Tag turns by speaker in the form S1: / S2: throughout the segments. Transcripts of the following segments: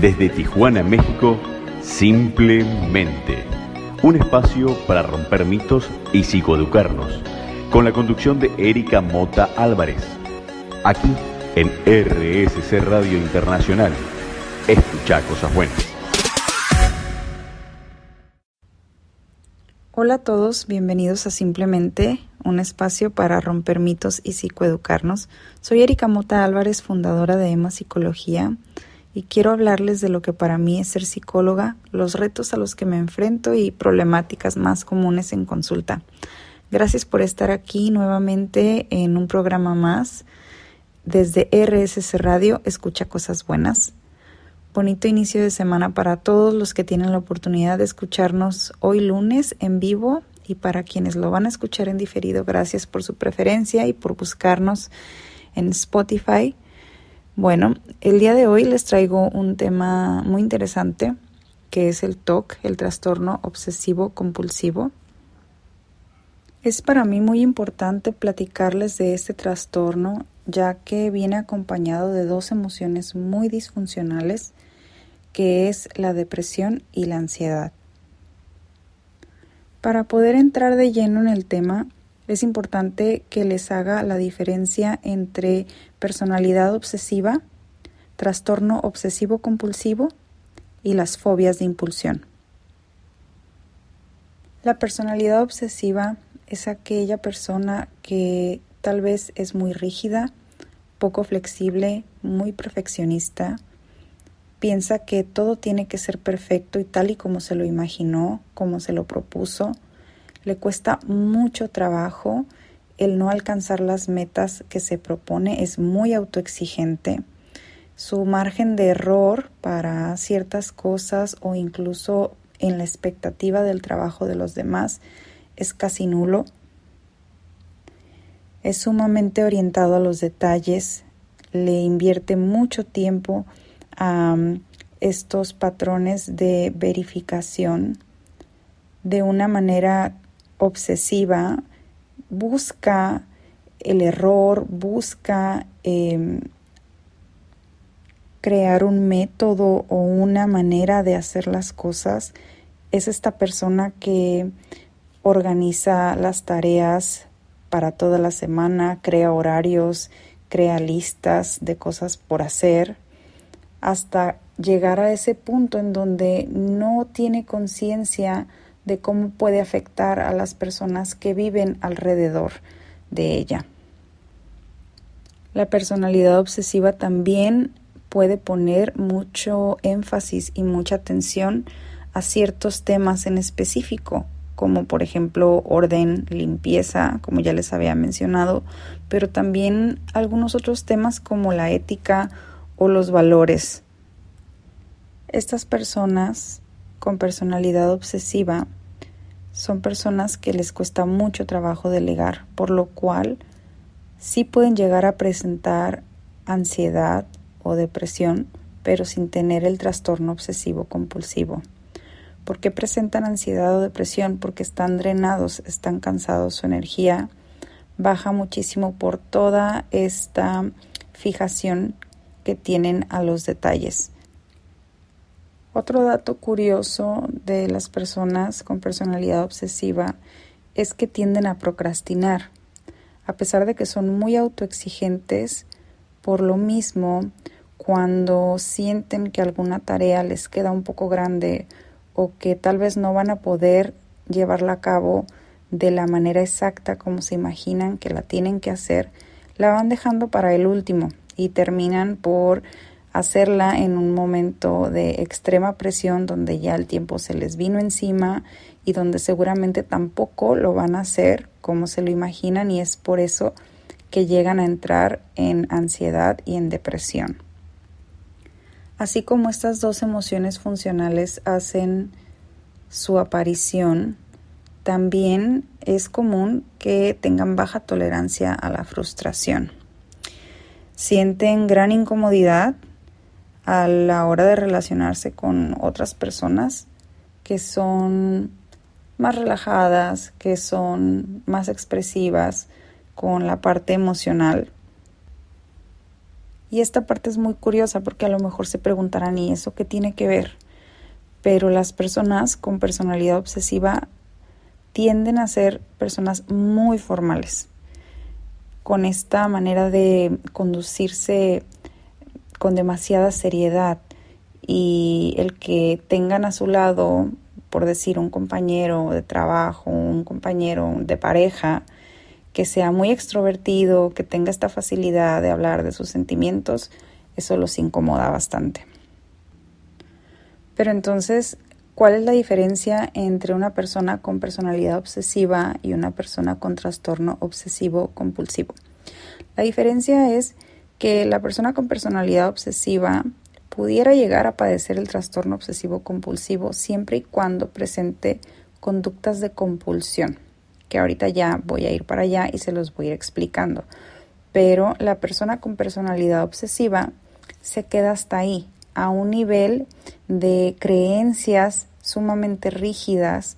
S1: Desde Tijuana, México, Simplemente. Un espacio para romper mitos y psicoeducarnos. Con la conducción de Erika Mota Álvarez. Aquí en RSC Radio Internacional. Escucha cosas buenas.
S2: Hola a todos, bienvenidos a Simplemente, un espacio para romper mitos y psicoeducarnos. Soy Erika Mota Álvarez, fundadora de EMA Psicología y quiero hablarles de lo que para mí es ser psicóloga, los retos a los que me enfrento y problemáticas más comunes en consulta. Gracias por estar aquí nuevamente en un programa más desde RSS Radio, Escucha Cosas Buenas. Bonito inicio de semana para todos los que tienen la oportunidad de escucharnos hoy lunes en vivo y para quienes lo van a escuchar en diferido, gracias por su preferencia y por buscarnos en Spotify bueno, el día de hoy les traigo un tema muy interesante que es el TOC, el trastorno obsesivo compulsivo. Es para mí muy importante platicarles de este trastorno ya que viene acompañado de dos emociones muy disfuncionales que es la depresión y la ansiedad. Para poder entrar de lleno en el tema, es importante que les haga la diferencia entre personalidad obsesiva, trastorno obsesivo compulsivo y las fobias de impulsión. La personalidad obsesiva es aquella persona que tal vez es muy rígida, poco flexible, muy perfeccionista, piensa que todo tiene que ser perfecto y tal y como se lo imaginó, como se lo propuso, le cuesta mucho trabajo el no alcanzar las metas que se propone, es muy autoexigente. Su margen de error para ciertas cosas o incluso en la expectativa del trabajo de los demás es casi nulo. Es sumamente orientado a los detalles, le invierte mucho tiempo a um, estos patrones de verificación de una manera obsesiva busca el error, busca em, crear un método o una manera de hacer las cosas. Es esta persona que organiza las tareas para toda la semana, crea horarios, crea listas de cosas por hacer, hasta llegar a ese punto en donde no tiene conciencia de cómo puede afectar a las personas que viven alrededor de ella. La personalidad obsesiva también puede poner mucho énfasis y mucha atención a ciertos temas en específico, como por ejemplo orden, limpieza, como ya les había mencionado, pero también algunos otros temas como la ética o los valores. Estas personas con personalidad obsesiva son personas que les cuesta mucho trabajo delegar, por lo cual sí pueden llegar a presentar ansiedad o depresión, pero sin tener el trastorno obsesivo compulsivo. ¿Por qué presentan ansiedad o depresión? Porque están drenados, están cansados, su energía baja muchísimo por toda esta fijación que tienen a los detalles. Otro dato curioso de las personas con personalidad obsesiva es que tienden a procrastinar. A pesar de que son muy autoexigentes, por lo mismo, cuando sienten que alguna tarea les queda un poco grande o que tal vez no van a poder llevarla a cabo de la manera exacta como se imaginan que la tienen que hacer, la van dejando para el último y terminan por hacerla en un momento de extrema presión donde ya el tiempo se les vino encima y donde seguramente tampoco lo van a hacer como se lo imaginan y es por eso que llegan a entrar en ansiedad y en depresión. Así como estas dos emociones funcionales hacen su aparición, también es común que tengan baja tolerancia a la frustración. Sienten gran incomodidad a la hora de relacionarse con otras personas que son más relajadas, que son más expresivas con la parte emocional. Y esta parte es muy curiosa porque a lo mejor se preguntarán, ¿y eso qué tiene que ver? Pero las personas con personalidad obsesiva tienden a ser personas muy formales, con esta manera de conducirse con demasiada seriedad y el que tengan a su lado, por decir, un compañero de trabajo, un compañero de pareja, que sea muy extrovertido, que tenga esta facilidad de hablar de sus sentimientos, eso los incomoda bastante. Pero entonces, ¿cuál es la diferencia entre una persona con personalidad obsesiva y una persona con trastorno obsesivo compulsivo? La diferencia es que la persona con personalidad obsesiva pudiera llegar a padecer el trastorno obsesivo compulsivo siempre y cuando presente conductas de compulsión que ahorita ya voy a ir para allá y se los voy a ir explicando. Pero la persona con personalidad obsesiva se queda hasta ahí, a un nivel de creencias sumamente rígidas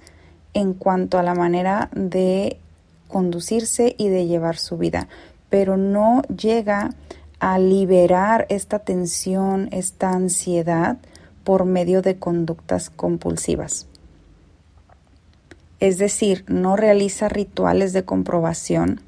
S2: en cuanto a la manera de conducirse y de llevar su vida, pero no llega a liberar esta tensión, esta ansiedad por medio de conductas compulsivas es decir, no realiza rituales de comprobación,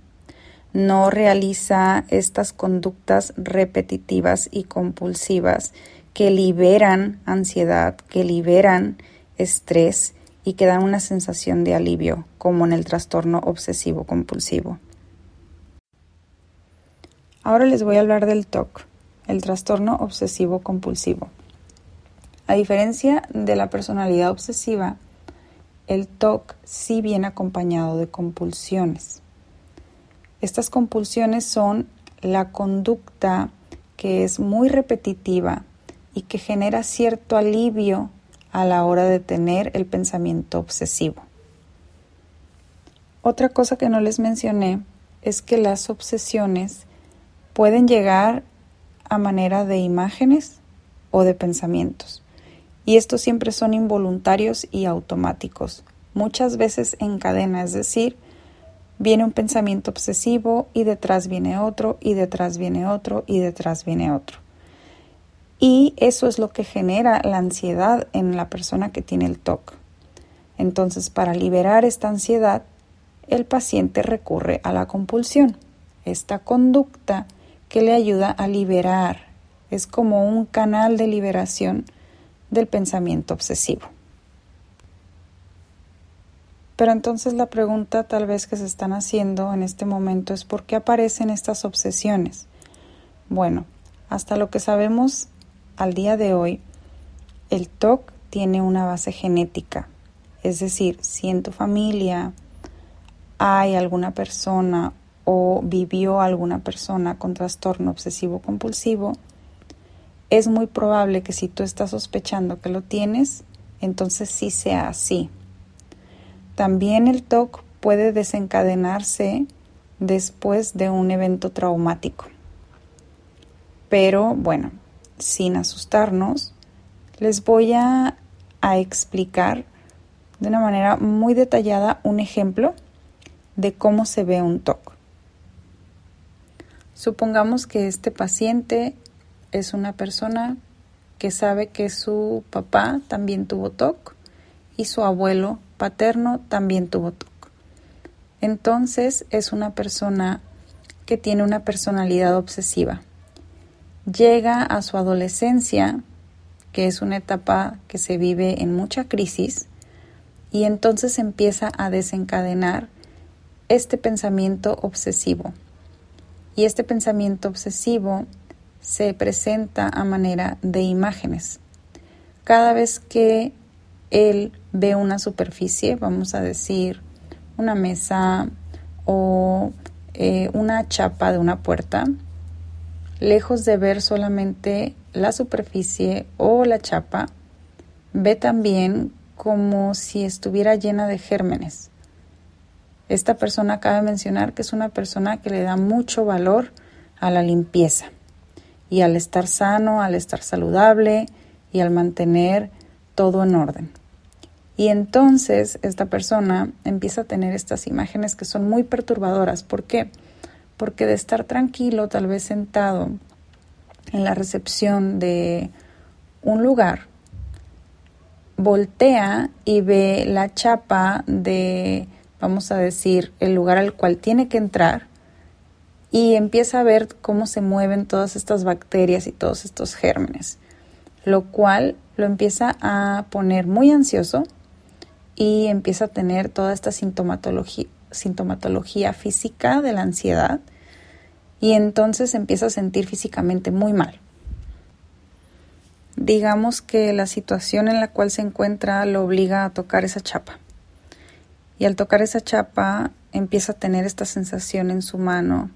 S2: no realiza estas conductas repetitivas y compulsivas que liberan ansiedad, que liberan estrés y que dan una sensación de alivio, como en el trastorno obsesivo compulsivo. Ahora les voy a hablar del TOC, el trastorno obsesivo compulsivo. A diferencia de la personalidad obsesiva, el TOC sí viene acompañado de compulsiones. Estas compulsiones son la conducta que es muy repetitiva y que genera cierto alivio a la hora de tener el pensamiento obsesivo. Otra cosa que no les mencioné es que las obsesiones pueden llegar a manera de imágenes o de pensamientos y estos siempre son involuntarios y automáticos, muchas veces en cadena, es decir, viene un pensamiento obsesivo y detrás viene otro y detrás viene otro y detrás viene otro. Y eso es lo que genera la ansiedad en la persona que tiene el TOC. Entonces, para liberar esta ansiedad, el paciente recurre a la compulsión, esta conducta que le ayuda a liberar. Es como un canal de liberación del pensamiento obsesivo. Pero entonces la pregunta tal vez que se están haciendo en este momento es ¿por qué aparecen estas obsesiones? Bueno, hasta lo que sabemos al día de hoy, el TOC tiene una base genética. Es decir, si en tu familia hay alguna persona o vivió alguna persona con trastorno obsesivo compulsivo, es muy probable que si tú estás sospechando que lo tienes, entonces sí sea así. También el TOC puede desencadenarse después de un evento traumático. Pero bueno, sin asustarnos, les voy a, a, explicar de una manera muy detallada un ejemplo de cómo se ve un TOC. Supongamos que este paciente es una persona que sabe que su papá también tuvo TOC y su abuelo paterno también tuvo TOC. Entonces es una persona que tiene una personalidad obsesiva. Llega a su adolescencia, que es una etapa que se vive en mucha crisis, y entonces empieza a desencadenar este pensamiento obsesivo. Y este pensamiento obsesivo se presenta a manera de imágenes. Cada vez que él ve una superficie, vamos a decir una mesa o eh, una chapa de una puerta, lejos de ver solamente la superficie o la chapa, ve también como si estuviera llena de gérmenes. Esta persona cabe mencionar que es una persona que le da mucho valor a la limpieza y al estar sano, al estar saludable y al mantener todo en orden. Y entonces esta persona empieza a tener estas imágenes que son muy perturbadoras. ¿Por qué? Porque de estar tranquilo, tal vez sentado en la recepción de un lugar, voltea y ve la chapa de, vamos a decir, el lugar al cual tiene que entrar y empieza a ver cómo se mueven todas estas bacterias y todos estos gérmenes, lo cual lo empieza a poner muy ansioso y empieza a tener toda esta sintomatología, física de la ansiedad y entonces empieza a sentir físicamente muy mal. Digamos que la situación en la cual se encuentra lo obliga a tocar esa chapa. Y al tocar esa chapa empieza a tener esta sensación en su mano,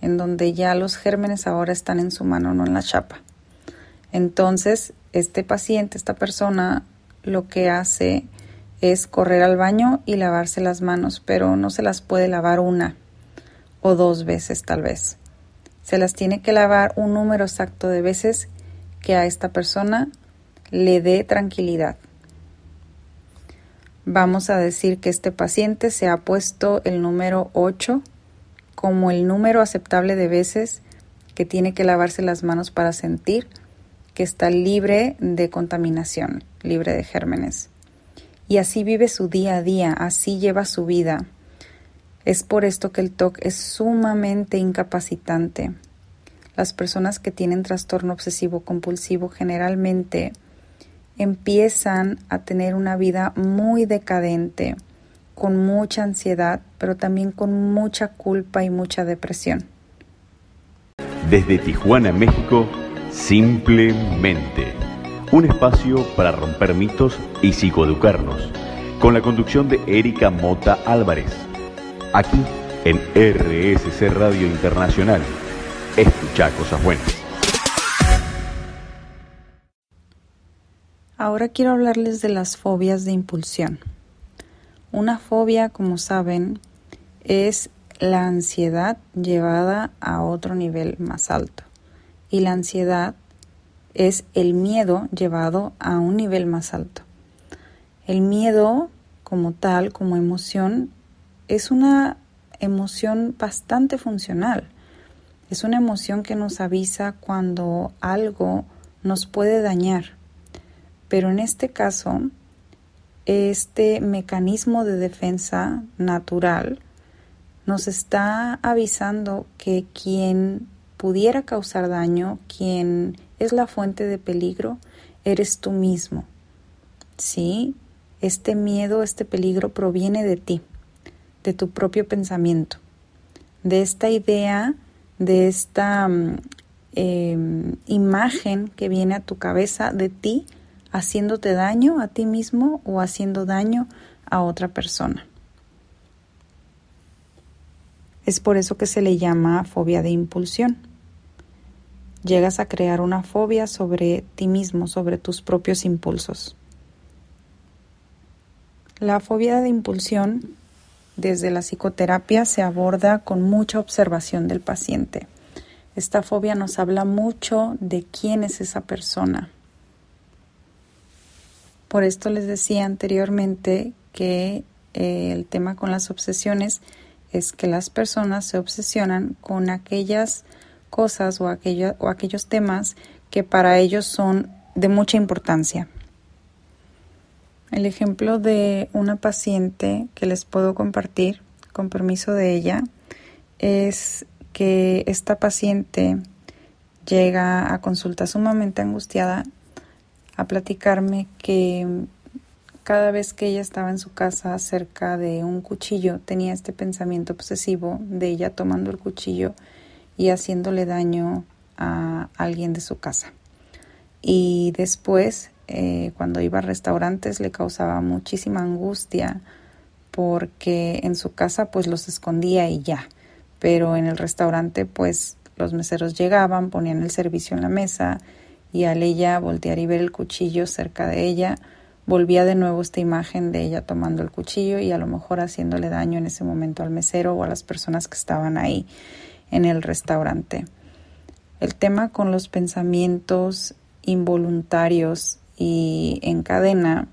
S2: en donde ya los gérmenes ahora están en su mano, no en la chapa. Entonces, este paciente, esta persona, lo que hace es correr al baño y lavarse las manos, pero no se las puede lavar una o dos veces tal vez. Se las tiene que lavar un número exacto de veces que a esta persona le dé tranquilidad. Vamos a decir que este paciente se ha puesto el número 8 como el número aceptable de veces que tiene que lavarse las manos para sentir que está libre de contaminación, libre de gérmenes. Y así vive su día a día, así lleva su vida. Es por esto que el TOC es sumamente incapacitante. Las personas que tienen trastorno obsesivo compulsivo generalmente empiezan a tener una vida muy decadente, con mucha ansiedad, pero también con mucha culpa y mucha depresión.
S1: Desde Tijuana, México, simplemente un espacio para romper mitos y psicoeducarnos, con la conducción de Erika Mota Álvarez, aquí en RSC Radio Internacional. Escucha cosas buenas.
S2: Ahora quiero hablarles de las fobias de impulsión. Una fobia, como saben, es la ansiedad llevada a otro nivel más alto. Y la ansiedad es el miedo llevado a un nivel más alto. El miedo como tal, como emoción, es una emoción bastante funcional. Es una emoción que nos avisa cuando algo nos puede dañar. Pero en este caso, este mecanismo de defensa natural nos está avisando que quien pudiera causar daño, quien es la fuente de peligro, eres tú mismo. ¿Sí? Este miedo, este peligro proviene de ti, de tu propio pensamiento, de esta idea, de esta mm, em, imagen que viene a tu cabeza de ti haciéndote daño a ti mismo o haciendo daño a otra persona. Es por eso que se le llama fobia de impulsión. Llegas a crear una fobia sobre ti mismo, sobre tus propios impulsos. La fobia de impulsión desde la psicoterapia se aborda con mucha observación del paciente. Esta fobia nos habla mucho de quién es esa persona, por esto les decía anteriormente que eh, el tema con las obsesiones es que las personas se obsesionan con aquellas cosas o, o aquellos temas que para ellos son de mucha importancia. El ejemplo de una paciente que les puedo compartir con permiso de ella es que esta paciente llega a consulta sumamente angustiada a platicarme que cada vez que ella estaba en su casa cerca de un cuchillo tenía este pensamiento obsesivo de ella tomando el cuchillo y haciéndole daño a alguien de su casa. Y después, eh, cuando iba a restaurantes, le causaba muchísima angustia porque en su casa pues los escondía y ya, pero en el restaurante pues los meseros llegaban, ponían el servicio en la mesa y al ella voltear y ver el cuchillo cerca de ella, volvía de nuevo esta imagen de ella tomando el cuchillo y a lo mejor haciéndole daño en ese momento al mesero o a las personas que estaban ahí en el restaurante. El tema con los pensamientos involuntarios y en cadena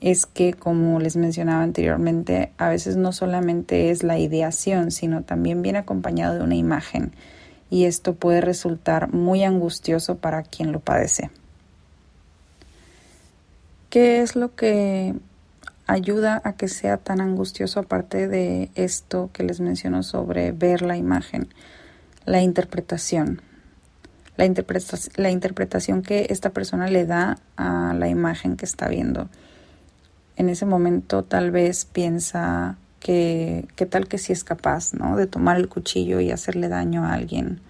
S2: es que, como les mencionaba anteriormente, a veces no solamente es la ideación, sino también viene acompañado de una imagen y esto puede resultar muy angustioso para quien lo padece. ¿Qué es lo que ayuda a que sea tan angustioso aparte de esto que les menciono sobre ver la imagen? La interpretación. La, la interpretación que esta persona le da a la imagen que está viendo. En ese momento tal vez piensa que qué tal que si es capaz, ¿no? De tomar el cuchillo y hacerle daño a alguien.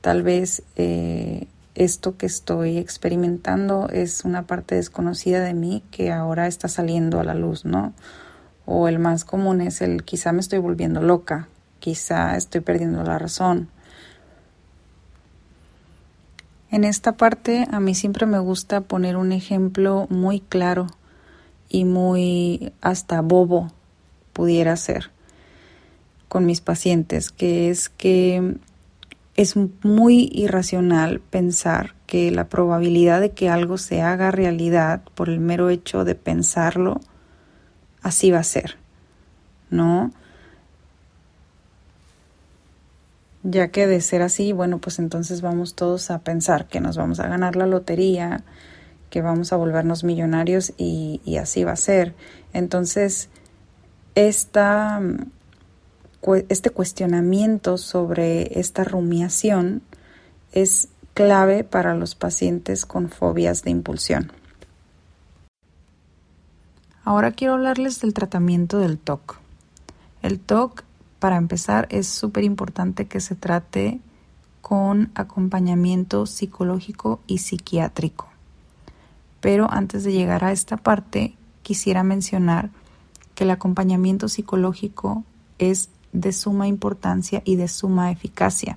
S2: Tal vez eh, esto que estoy experimentando es una parte desconocida de mí que ahora está saliendo a la luz, ¿no? O el más común es el quizá me estoy volviendo loca, quizá estoy perdiendo la razón. En esta parte a mí siempre me gusta poner un ejemplo muy claro y muy hasta bobo pudiera ser con mis pacientes, que es que es muy irracional pensar que la probabilidad de que algo se haga realidad por el mero hecho de pensarlo, así va a ser, ¿no? Ya que de ser así, bueno, pues entonces vamos todos a pensar que nos vamos a ganar la lotería, que vamos a volvernos millonarios y, y así va a ser. Entonces, este cuestionamiento sobre esta rumiación es clave para los pacientes con fobias de impulsión. Ahora quiero hablarles del tratamiento del TOC. El TOC, para empezar, es súper importante que se trate con acompañamiento psicológico y psiquiátrico. Pero antes de llegar a esta parte, quisiera mencionar que el acompañamiento psicológico es de suma importancia y de suma eficacia,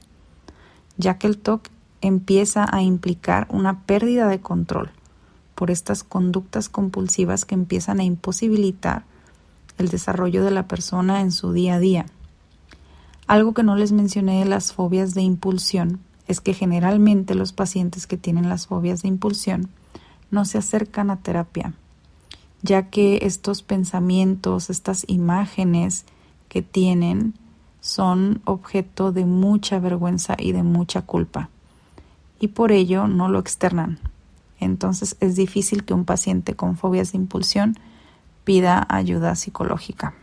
S2: ya que el TOC empieza a implicar una pérdida de control por estas conductas compulsivas que empiezan a imposibilitar el desarrollo de la persona en su día a día. Algo que no les mencioné de las fobias de impulsión es que generalmente los pacientes que tienen las fobias de impulsión no se acercan a terapia, ya que estos pensamientos, estas imágenes, que tienen son objeto de mucha vergüenza y de mucha culpa y por ello no lo externan. Entonces es difícil que un paciente con fobias de impulsión pida ayuda psicológica.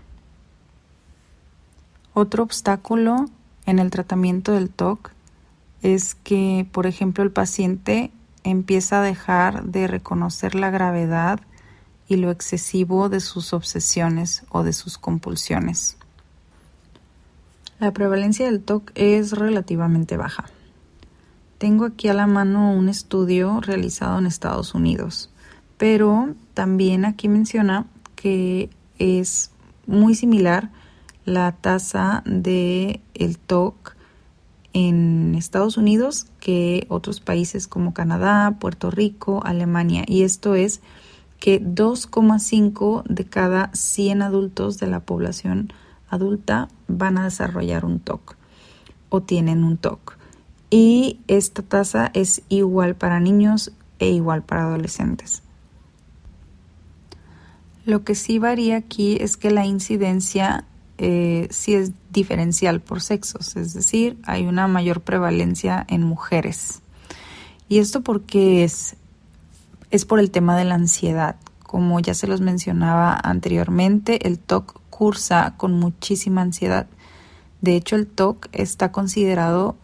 S2: Otro obstáculo en el tratamiento del TOC es que, por ejemplo, el paciente empieza a dejar de reconocer la gravedad y lo excesivo de sus obsesiones o de sus compulsiones. La prevalencia del TOC es relativamente baja. Tengo aquí a la mano un estudio realizado en Estados Unidos, pero también aquí menciona que es muy similar la tasa de el TOC en Estados Unidos que otros países como Canadá, Puerto Rico, Alemania. Y esto es que 2,5 de cada 100 adultos de la población adulta van a desarrollar un TOC o tienen un TOC. Y esta tasa es igual para niños e igual para adolescentes. Lo que sí varía aquí es que la incidencia eh, sí es diferencial por sexos, es decir, hay una mayor prevalencia en mujeres. Y esto porque es, es por el tema de la ansiedad. Como ya se los mencionaba anteriormente, el TOC cursa con muchísima ansiedad. De hecho, el TOC está considerado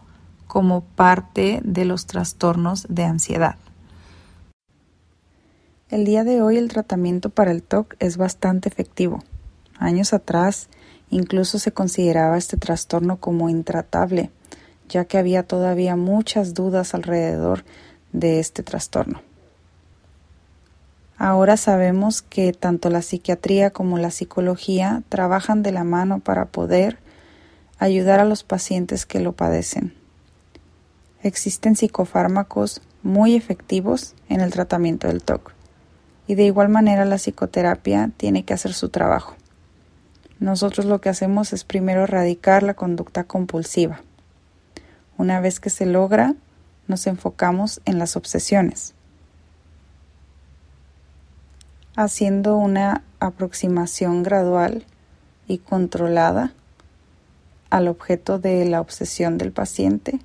S2: como parte de los trastornos de ansiedad. El día de hoy el tratamiento para el TOC es bastante efectivo. Años atrás incluso se consideraba este trastorno como intratable, ya que había todavía muchas dudas alrededor de este trastorno. Ahora sabemos que tanto la psiquiatría como la psicología trabajan de la mano para poder ayudar a los pacientes que lo padecen. Existen psicofármacos muy efectivos en el tratamiento del TOC y de igual manera la psicoterapia tiene que hacer su trabajo. Nosotros lo que hacemos es primero erradicar la conducta compulsiva. Una vez que se logra, nos enfocamos en las obsesiones haciendo una aproximación gradual y controlada al objeto de la obsesión del paciente,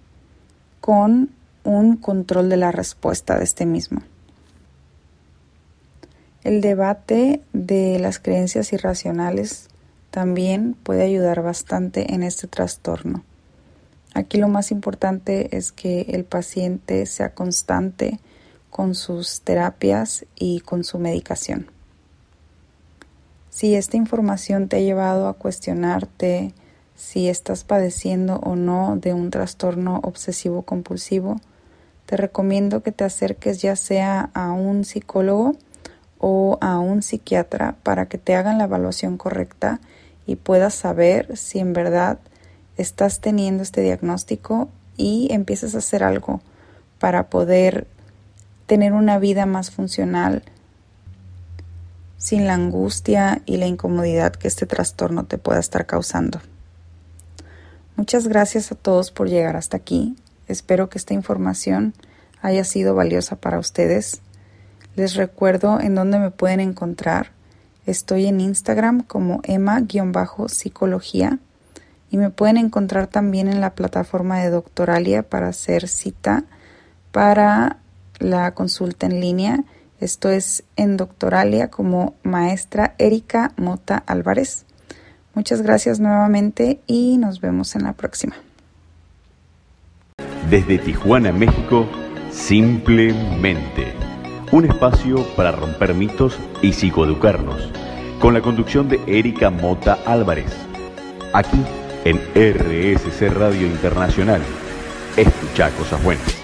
S2: con un control de la respuesta de este mismo. El debate de las creencias irracionales también puede ayudar bastante en este trastorno. Aquí lo más importante es que el paciente sea constante con sus terapias y con su medicación. Si esta información te ha llevado a cuestionarte si estás padeciendo o no de un trastorno obsesivo compulsivo, te recomiendo que te acerques ya sea a un psicólogo o a un psiquiatra para que te hagan la evaluación correcta y puedas saber si en verdad estás teniendo este diagnóstico y empiezas a hacer algo para poder tener una vida más funcional sin la angustia y la incomodidad que este trastorno te pueda estar causando. Muchas gracias a todos por llegar hasta aquí. Espero que esta información haya sido valiosa para ustedes. Les recuerdo en dónde me pueden encontrar. Estoy en Instagram como Emma-psicología y me pueden encontrar también en la plataforma de Doctoralia para hacer cita para la consulta en línea. Esto es en Doctoralia como maestra Erika Mota Álvarez. Muchas gracias nuevamente y nos vemos en la próxima.
S1: Desde Tijuana, México, simplemente un espacio para romper mitos y psicoeducarnos, con la conducción de Erika Mota Álvarez. Aquí en RSC Radio Internacional. Escucha cosas buenas.